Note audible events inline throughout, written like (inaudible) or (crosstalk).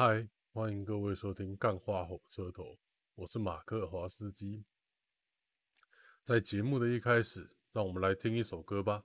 嗨，欢迎各位收听《干话火车头》，我是马克华斯基。在节目的一开始，让我们来听一首歌吧。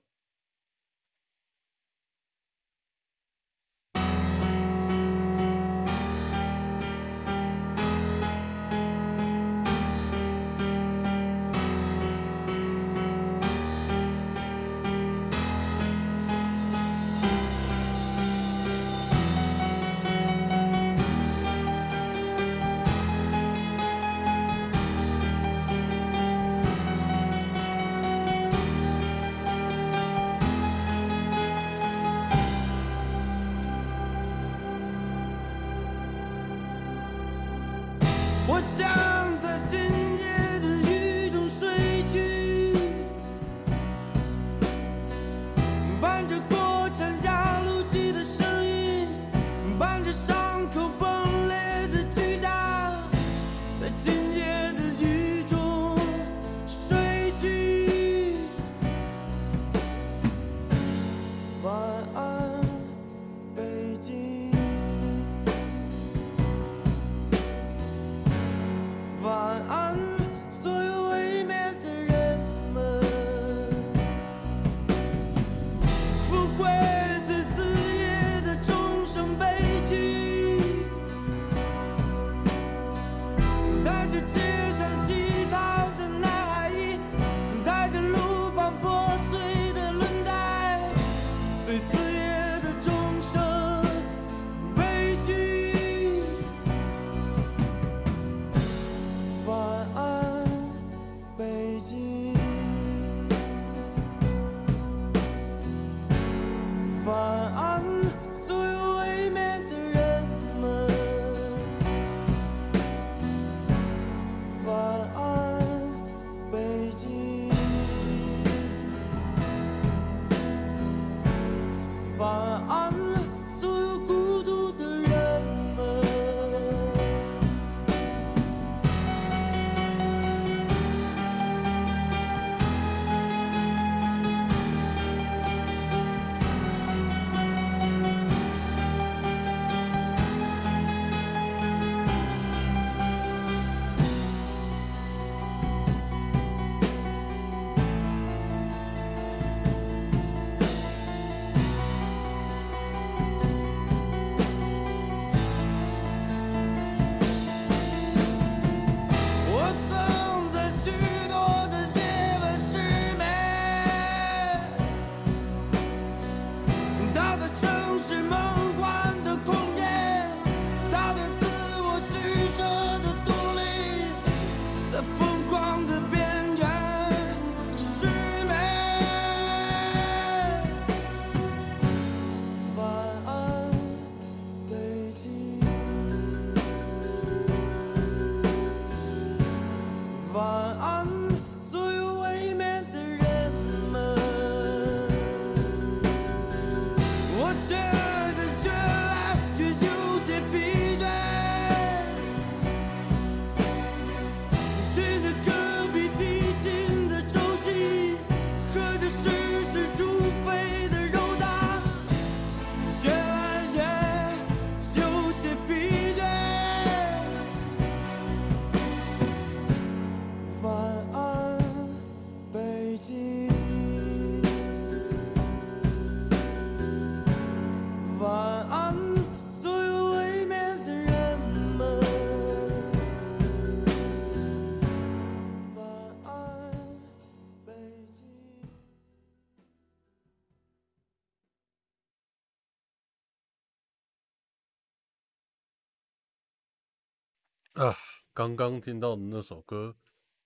刚刚听到的那首歌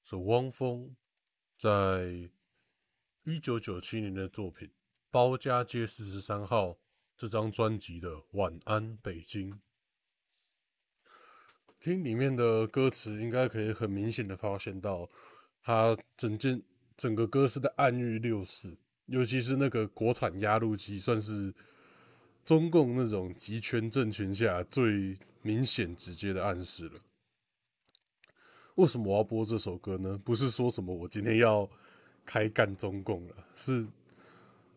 是汪峰在一九九七年的作品《包家街四十三号》这张专辑的《晚安北京》。听里面的歌词，应该可以很明显的发现到，他整件整个歌是在暗喻六四，尤其是那个国产压路机，算是中共那种集权政权下最明显直接的暗示了。为什么我要播这首歌呢？不是说什么我今天要开干中共了，是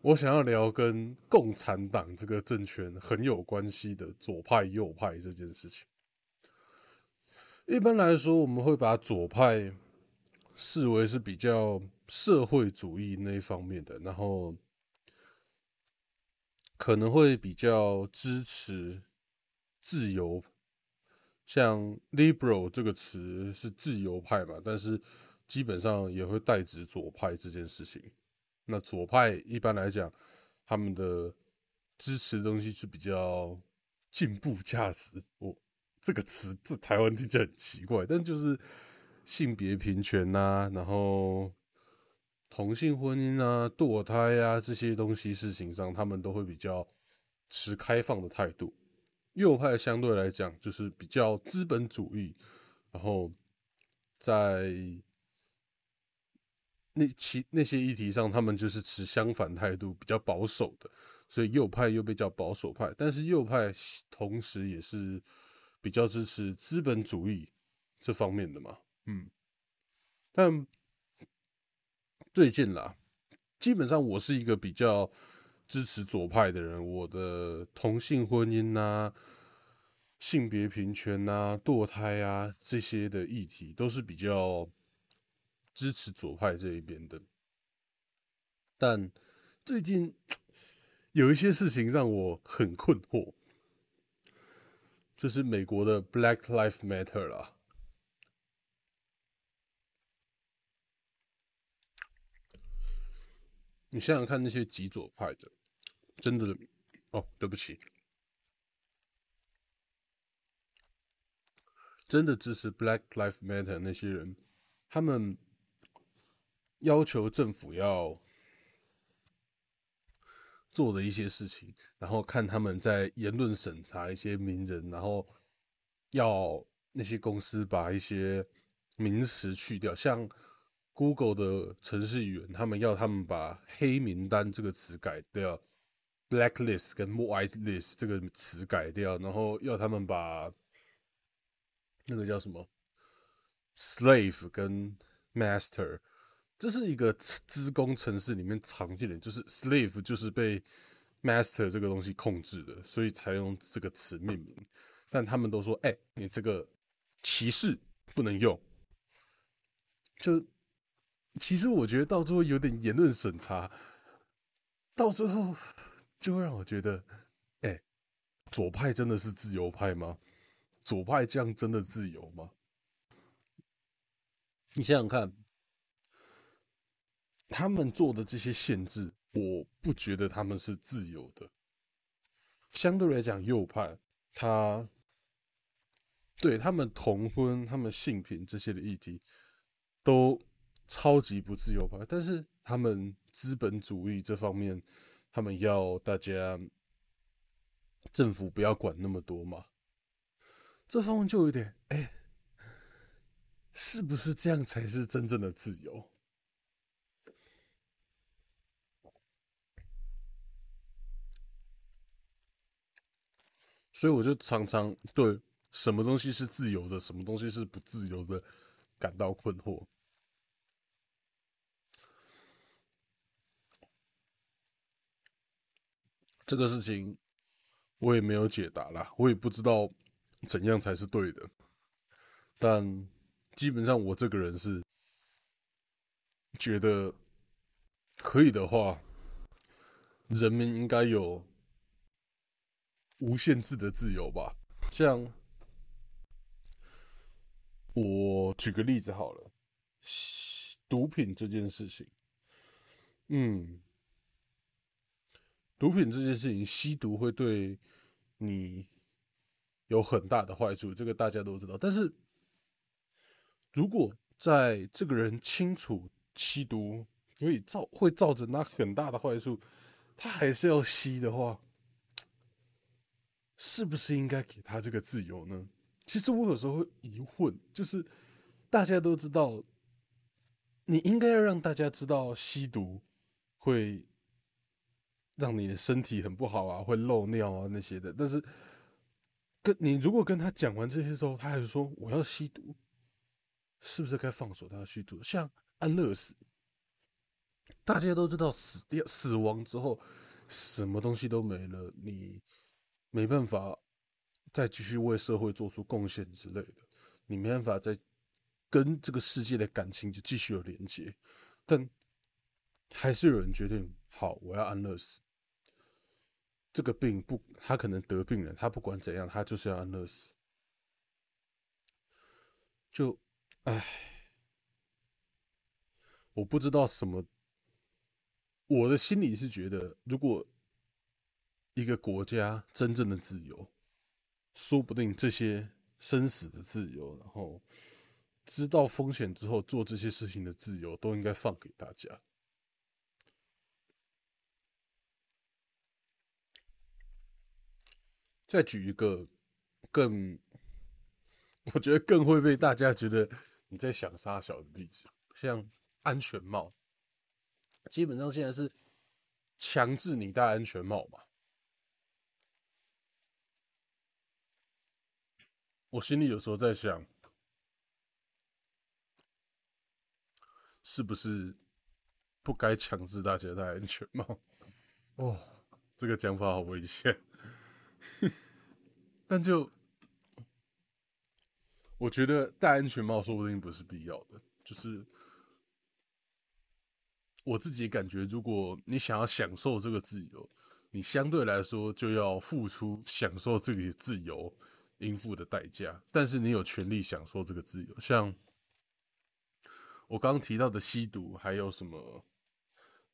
我想要聊跟共产党这个政权很有关系的左派、右派这件事情。一般来说，我们会把左派视为是比较社会主义那一方面的，然后可能会比较支持自由，像 “liberal” 这个词是自由派嘛，但是基本上也会代指左派这件事情。那左派一般来讲，他们的支持的东西是比较进步价值。我这个词在台湾听起来很奇怪，但就是性别平权呐，然后同性婚姻啊、堕胎啊这些东西事情上，他们都会比较持开放的态度。右派相对来讲就是比较资本主义，然后在。那其那些议题上，他们就是持相反态度，比较保守的，所以右派又被叫保守派。但是右派同时也是比较支持资本主义这方面的嘛，嗯。但最近啦，基本上我是一个比较支持左派的人，我的同性婚姻呐、性别平权呐、堕胎啊这些的议题都是比较。支持左派这一边的，但最近有一些事情让我很困惑，就是美国的 Black Lives Matter 啦。你想想看，那些极左派的，真的哦，对不起，真的支持 Black Lives Matter 那些人，他们。要求政府要做的一些事情，然后看他们在言论审查一些名人，然后要那些公司把一些名词去掉，像 Google 的程序员，他们要他们把黑名单这个词改掉，blacklist 跟 whitelist 这个词改掉，然后要他们把那个叫什么 slave 跟 master。这是一个资工城市里面常见的，就是 slave 就是被 master 这个东西控制的，所以才用这个词命名。但他们都说：“哎，你这个歧视不能用。”就其实我觉得到最后有点言论审查，到最后就会让我觉得：“哎，左派真的是自由派吗？左派这样真的自由吗？”你想想看。他们做的这些限制，我不觉得他们是自由的。相对来讲，右派他对他们同婚、他们性平这些的议题，都超级不自由派。但是他们资本主义这方面，他们要大家政府不要管那么多嘛。这方面就有点，哎，是不是这样才是真正的自由？所以我就常常对什么东西是自由的，什么东西是不自由的感到困惑。这个事情我也没有解答啦，我也不知道怎样才是对的。但基本上我这个人是觉得可以的话，人民应该有。无限制的自由吧，像我举个例子好了，毒品这件事情，嗯，毒品这件事情，吸毒会对你有很大的坏处，这个大家都知道。但是，如果在这个人清楚吸毒可以造会造成他很大的坏处，他还是要吸的话。是不是应该给他这个自由呢？其实我有时候会疑问，就是大家都知道，你应该要让大家知道吸毒会让你的身体很不好啊，会漏尿啊那些的。但是跟你如果跟他讲完这些之后，他还是说我要吸毒，是不是该放手他吸毒？像安乐死，大家都知道死掉死亡之后，什么东西都没了，你没办法再继续为社会做出贡献之类的，你没办法再跟这个世界的感情就继续有连接，但还是有人决定好，我要安乐死。这个病不，他可能得病了，他不管怎样，他就是要安乐死。就，唉，我不知道什么。我的心里是觉得，如果一个国家真正的自由，说不定这些生死的自由，然后知道风险之后做这些事情的自由，都应该放给大家。再举一个更，我觉得更会被大家觉得你在想杀小的例子，像安全帽。基本上现在是强制你戴安全帽嘛？我心里有时候在想，是不是不该强制大家戴安全帽？哦，这个讲法好危险。(laughs) 但就我觉得戴安全帽说不定不是必要的，就是。我自己感觉，如果你想要享受这个自由，你相对来说就要付出享受这个自由应付的代价。但是你有权利享受这个自由，像我刚刚提到的吸毒，还有什么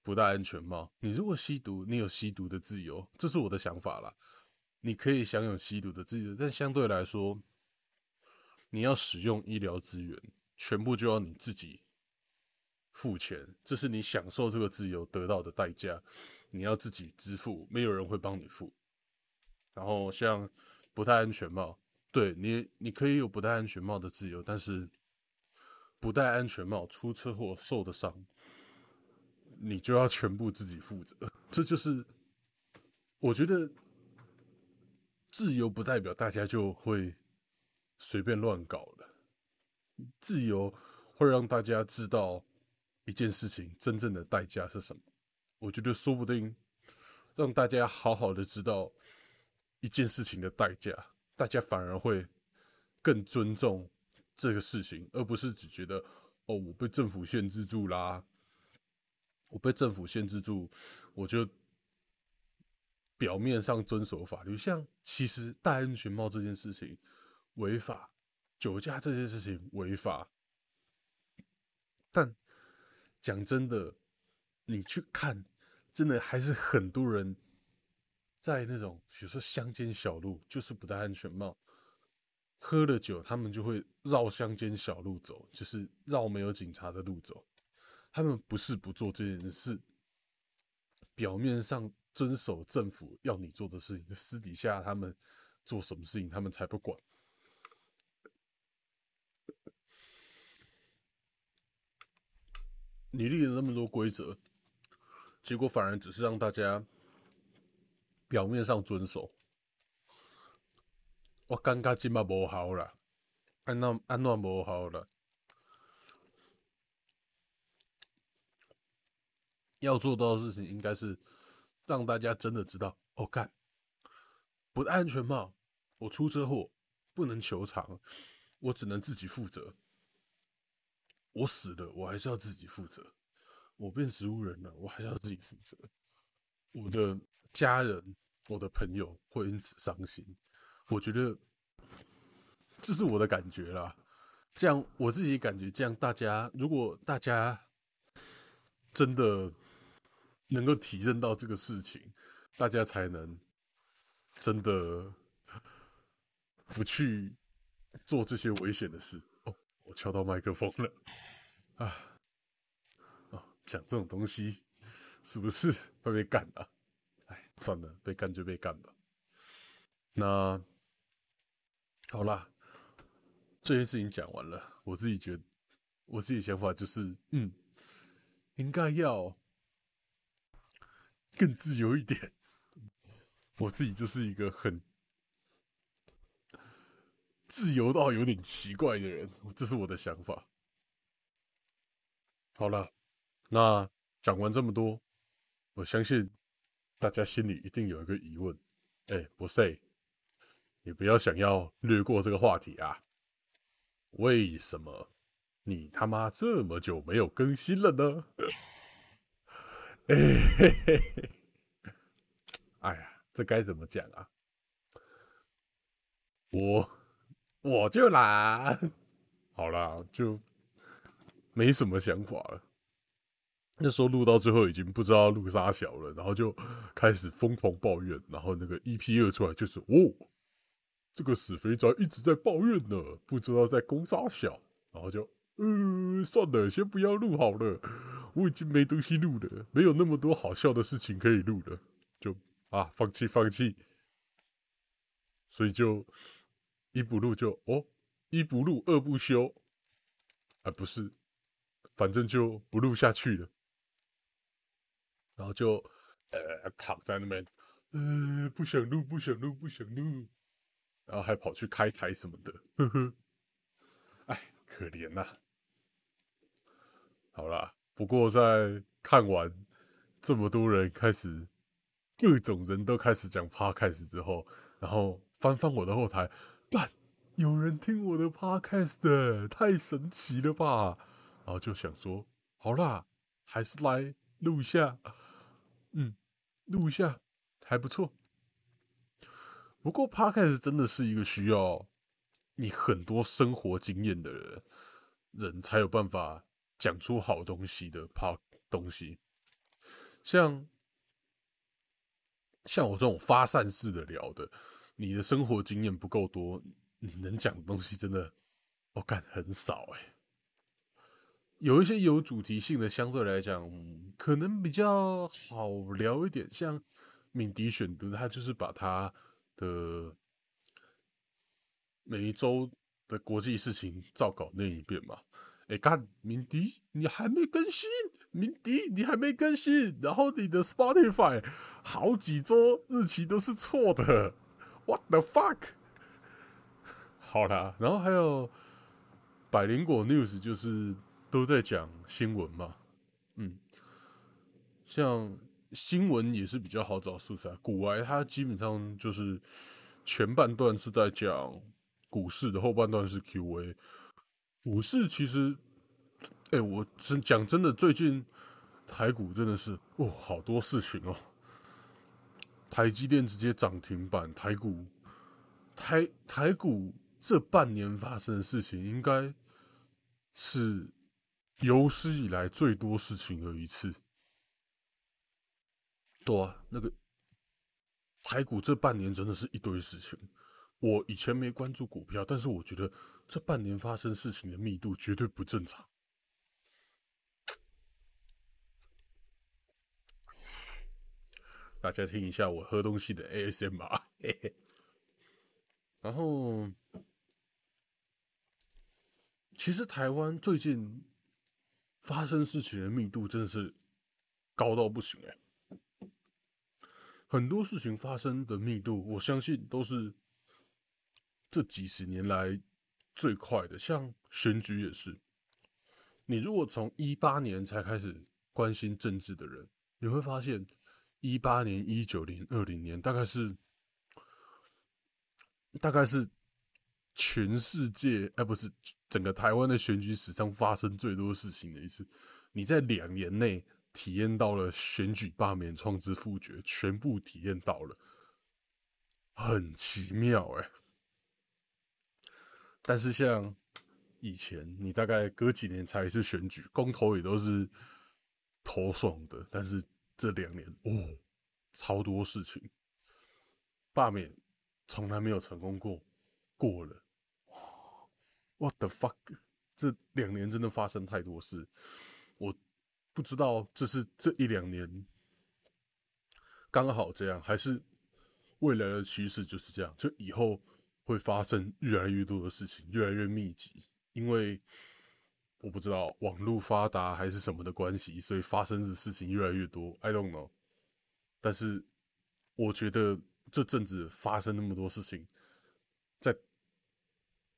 不戴安全帽？你如果吸毒，你有吸毒的自由，这是我的想法啦。你可以享有吸毒的自由，但相对来说，你要使用医疗资源，全部就要你自己。付钱，这是你享受这个自由得到的代价，你要自己支付，没有人会帮你付。然后像不戴安全帽，对你，你可以有不戴安全帽的自由，但是不戴安全帽出车祸受的伤，你就要全部自己负责。这就是我觉得自由不代表大家就会随便乱搞的，自由会让大家知道。一件事情真正的代价是什么？我觉得说不定让大家好好的知道一件事情的代价，大家反而会更尊重这个事情，而不是只觉得哦，我被政府限制住啦，我被政府限制住，我就表面上遵守法律。像其实戴安全帽这件事情违法，酒驾这件事情违法，但。讲真的，你去看，真的还是很多人在那种，比如说乡间小路，就是不戴安全帽，喝了酒，他们就会绕乡间小路走，就是绕没有警察的路走。他们不是不做这件事，表面上遵守政府要你做的事情，私底下他们做什么事情，他们才不管。你立了那么多规则，结果反而只是让大家表面上遵守。我感觉今嘛无好啦，安那安那无好啦。要做到的事情应该是让大家真的知道，哦干不戴安全帽，我出车祸不能求偿，我只能自己负责。我死了，我还是要自己负责；我变植物人了，我还是要自己负责。我的家人、我的朋友会因此伤心。我觉得这是我的感觉啦。这样我自己感觉，这样大家如果大家真的能够体认到这个事情，大家才能真的不去做这些危险的事。哦我敲到麦克风了，啊，哦，讲这种东西是不是会被干啊？哎，算了，被干就被干吧。那好啦，这件事情讲完了，我自己觉得，我自己想法就是，嗯，应该要更自由一点。我自己就是一个很。自由到有点奇怪的人，这是我的想法。好了，那讲。完这么多，我相信大家心里一定有一个疑问：哎，不是，你不要想要略过这个话题啊？为什么你他妈这么久没有更新了呢？哎嘿嘿嘿，哎呀，这该怎么讲啊？我我就懒，(laughs) 好啦，就没什么想法了。那时候录到最后已经不知道录啥小了，然后就开始疯狂抱怨，然后那个 EP 二出来就是哦，这个死肥宅一直在抱怨呢，不知道在攻啥小，然后就呃算了，先不要录好了，我已经没东西录了，没有那么多好笑的事情可以录了，就啊放弃放弃，所以就。一不录就哦，一不录二不休，啊不是，反正就不录下去了，然后就呃躺在那边，呃不想录不想录不想录，然后还跑去开台什么的，呵呵，哎可怜呐。好啦，不过在看完这么多人开始，各种人都开始讲 podcast 之后，然后翻翻我的后台。干，有人听我的 podcast，太神奇了吧！然后就想说，好啦，还是来录一下，嗯，录一下还不错。不过 podcast 真的是一个需要你很多生活经验的人，人才有办法讲出好东西的 p 东西。像像我这种发散式的聊的。你的生活经验不够多，你能讲的东西真的，我感很少哎。有一些有主题性的，相对来讲可能比较好聊一点。像敏迪选读，他就是把他的每一周的国际事情照稿念一遍嘛。哎，干，敏迪，你还没更新？敏迪，你还没更新？然后你的 Spotify 好几周日期都是错的。What the fuck？好啦，然后还有百灵果 news，就是都在讲新闻嘛。嗯，像新闻也是比较好找素材。古玩它基本上就是前半段是在讲股市的，后半段是 Q&A。股市其实，哎，我真讲真的，最近台股真的是哦，好多事情哦。台积电直接涨停板，台股台台股这半年发生的事情，应该是有史以来最多事情的一次。对啊，那个台股这半年真的是一堆事情。我以前没关注股票，但是我觉得这半年发生事情的密度绝对不正常。(laughs) 大家听一下我喝东西的 ASMR，(laughs) 然后其实台湾最近发生事情的密度真的是高到不行哎，很多事情发生的密度，我相信都是这几十年来最快的。像选举也是，你如果从一八年才开始关心政治的人，你会发现。一八年、一九年、二零年，大概是，大概是全世界，哎，不是整个台湾的选举史上发生最多事情的一次。你在两年内体验到了选举罢免、创制复决，全部体验到了，很奇妙哎。但是像以前，你大概隔几年才一次选举，公投也都是投爽的，但是。这两年哦，超多事情，罢免从来没有成功过，过了，What the fuck？这两年真的发生太多事，我不知道这是这一两年刚好这样，还是未来的趋势就是这样，就以后会发生越来越多的事情，越来越密集，因为。我不知道网络发达还是什么的关系，所以发生的事情越来越多。I don't know。但是我觉得这阵子发生那么多事情，在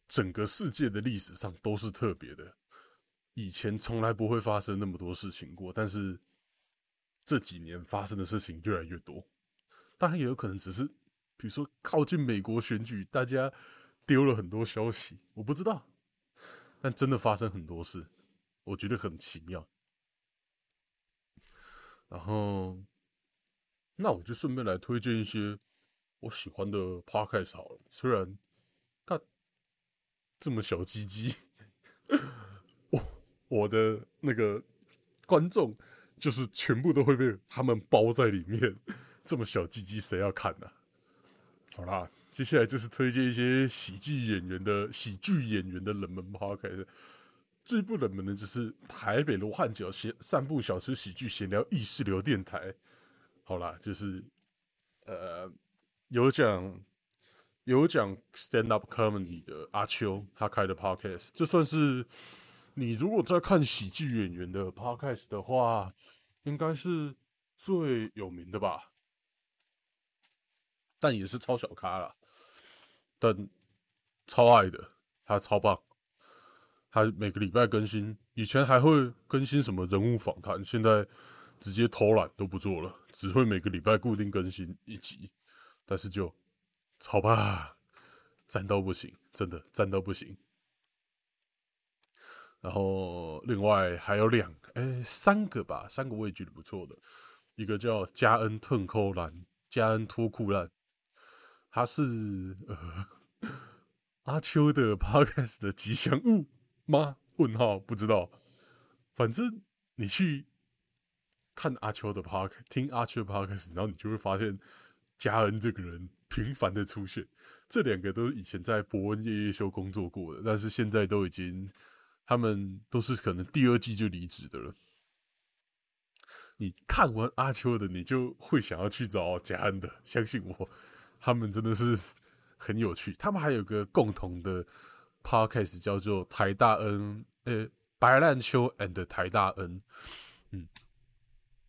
整个世界的历史上都是特别的。以前从来不会发生那么多事情过，但是这几年发生的事情越来越多。当然也有可能只是，比如说靠近美国选举，大家丢了很多消息，我不知道。但真的发生很多事，我觉得很奇妙。然后，那我就顺便来推荐一些我喜欢的 podcast 好了。虽然它这么小鸡鸡，(laughs) 我我的那个观众就是全部都会被他们包在里面。这么小鸡鸡，谁要看呢？好啦，接下来就是推荐一些喜剧演员的喜剧演员的冷门 podcast。最不冷门的就是台北罗汉脚闲散步小吃喜剧闲聊意识流电台。好啦，就是呃有讲有讲 stand up comedy 的阿秋他开的 podcast，这算是你如果在看喜剧演员的 podcast 的话，应该是最有名的吧。但也是超小咖了，但超爱的，他超棒，他每个礼拜更新，以前还会更新什么人物访谈，现在直接偷懒都不做了，只会每个礼拜固定更新一集，但是就超棒，赞到不行，真的赞到不行。然后另外还有两哎三个吧，三个我也觉得不错的，一个叫加恩特扣兰，加恩托库兰。他是呃阿秋的 podcast 的吉祥物吗？问号不知道。反正你去看阿秋的 podcast，听阿秋的 podcast，然后你就会发现嘉恩这个人频繁的出现。这两个都是以前在伯恩夜夜秀工作过的，但是现在都已经他们都是可能第二季就离职的了。你看完阿秋的，你就会想要去找嘉恩的，相信我。他们真的是 (laughs) 很有趣。他们还有个共同的 podcast 叫做台大恩，呃，白烂秋 and 台大恩。嗯，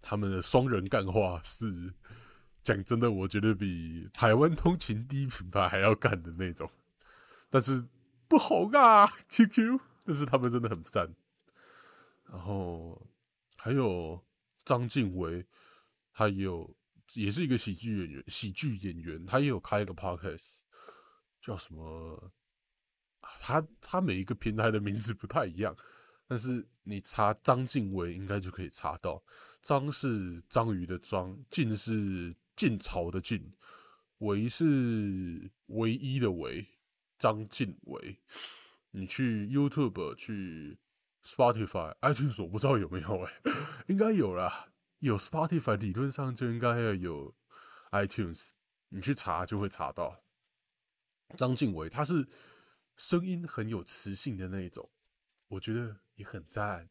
他们的双人干话是讲真的，我觉得比台湾通勤第一品牌还要干的那种。但是不红啊，QQ。但是他们真的很赞。然后还有张静伟，还有。也是一个喜剧演员，喜剧演员，他也有开一个 podcast，叫什么？他他每一个平台的名字不太一样，但是你查张静伟应该就可以查到。张是章鱼的章，晋是晋朝的晋，维是唯一的维，张晋维。你去 YouTube、去 Spotify、iTunes，我不知道有没有哎，(laughs) 应该有啦。有 Spotify，理论上就应该要有 iTunes，你去查就会查到。张敬伟他是声音很有磁性的那一种，我觉得也很赞。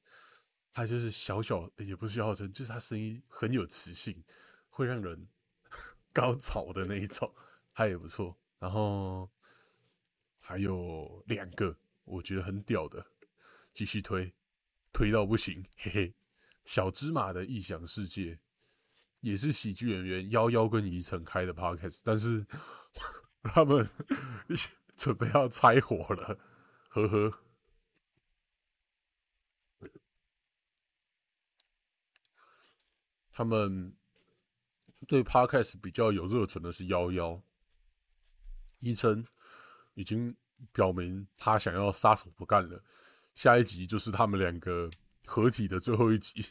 他就是小小也不是小小声，就是他声音很有磁性，会让人 (laughs) 高潮的那一种，他也不错。然后还有两个我觉得很屌的，继续推，推到不行，嘿嘿。小芝麻的异想世界，也是喜剧演员幺幺跟怡晨开的 podcast，但是 (laughs) 他们 (laughs) 准备要拆伙了，呵呵。他们对 podcast 比较有热忱的是幺幺，宜晨已经表明他想要撒手不干了，下一集就是他们两个。合体的最后一集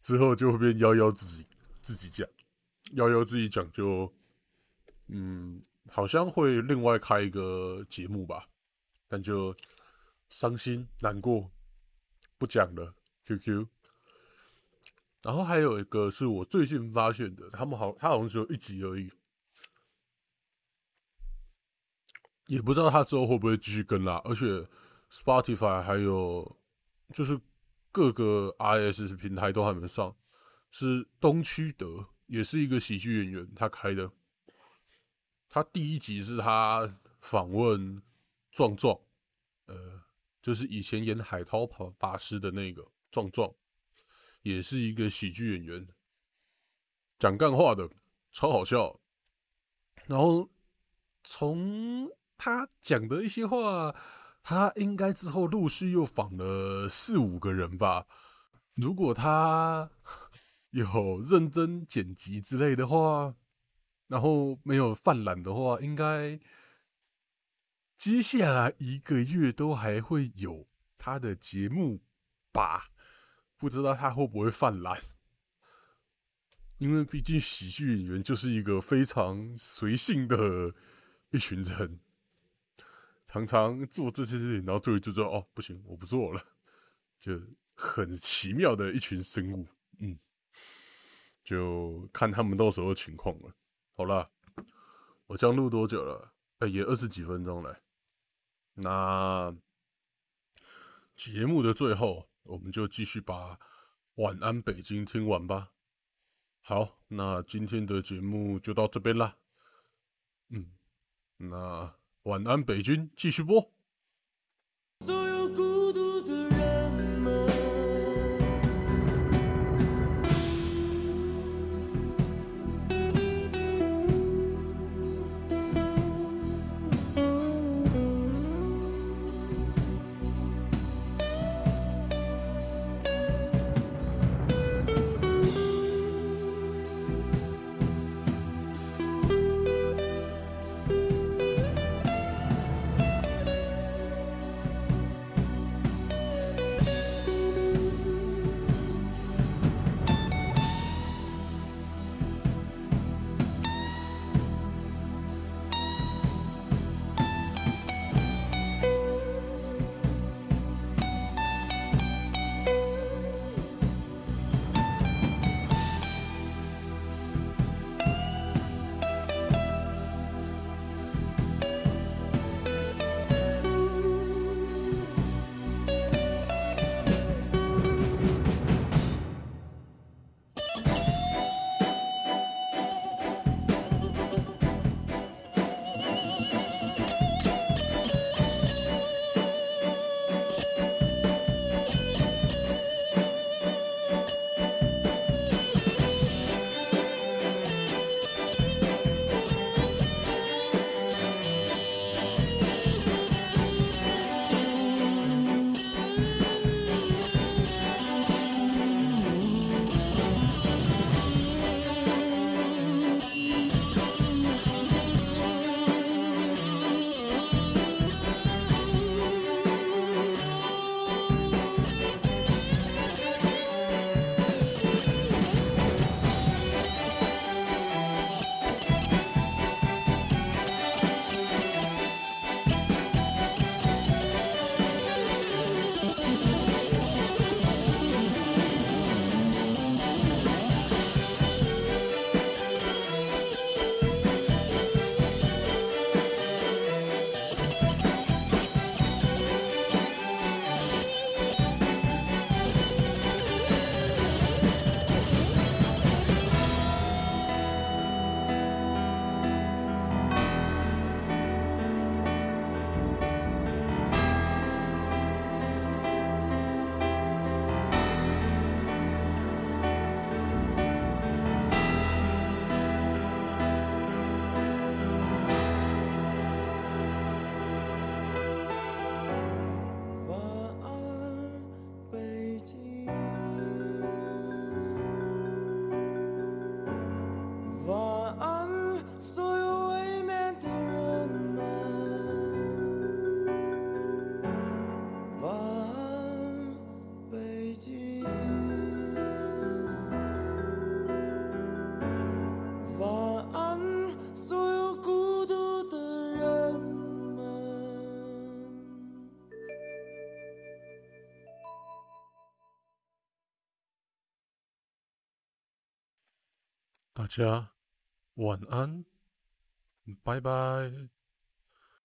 之后，就会变幺幺自己自己讲，幺幺自己讲就，嗯，好像会另外开一个节目吧，但就伤心难过，不讲了。QQ，然后还有一个是我最近发现的，他们好，他好像只有一集而已，也不知道他之后会不会继续跟啦。而且 Spotify 还有就是。各个 IS 平台都还没上，是东区德，也是一个喜剧演员，他开的。他第一集是他访问壮壮，呃，就是以前演海涛法法师的那个壮壮，也是一个喜剧演员，讲干话的，超好笑。然后从他讲的一些话。他应该之后陆续又访了四五个人吧。如果他有认真剪辑之类的话，然后没有犯懒的话，应该接下来一个月都还会有他的节目吧？不知道他会不会犯懒，因为毕竟喜剧演员就是一个非常随性的一群人，常常做这些事情，然后最后就说：“哦，不行，我不做了。(laughs) ”就很奇妙的一群生物，嗯，就看他们到时候情况了。好了，我这样录多久了？哎，也二十几分钟了。那节目的最后，我们就继续把《晚安北京》听完吧。好，那今天的节目就到这边啦。嗯，那《晚安北京》继续播。大家晚安，拜拜。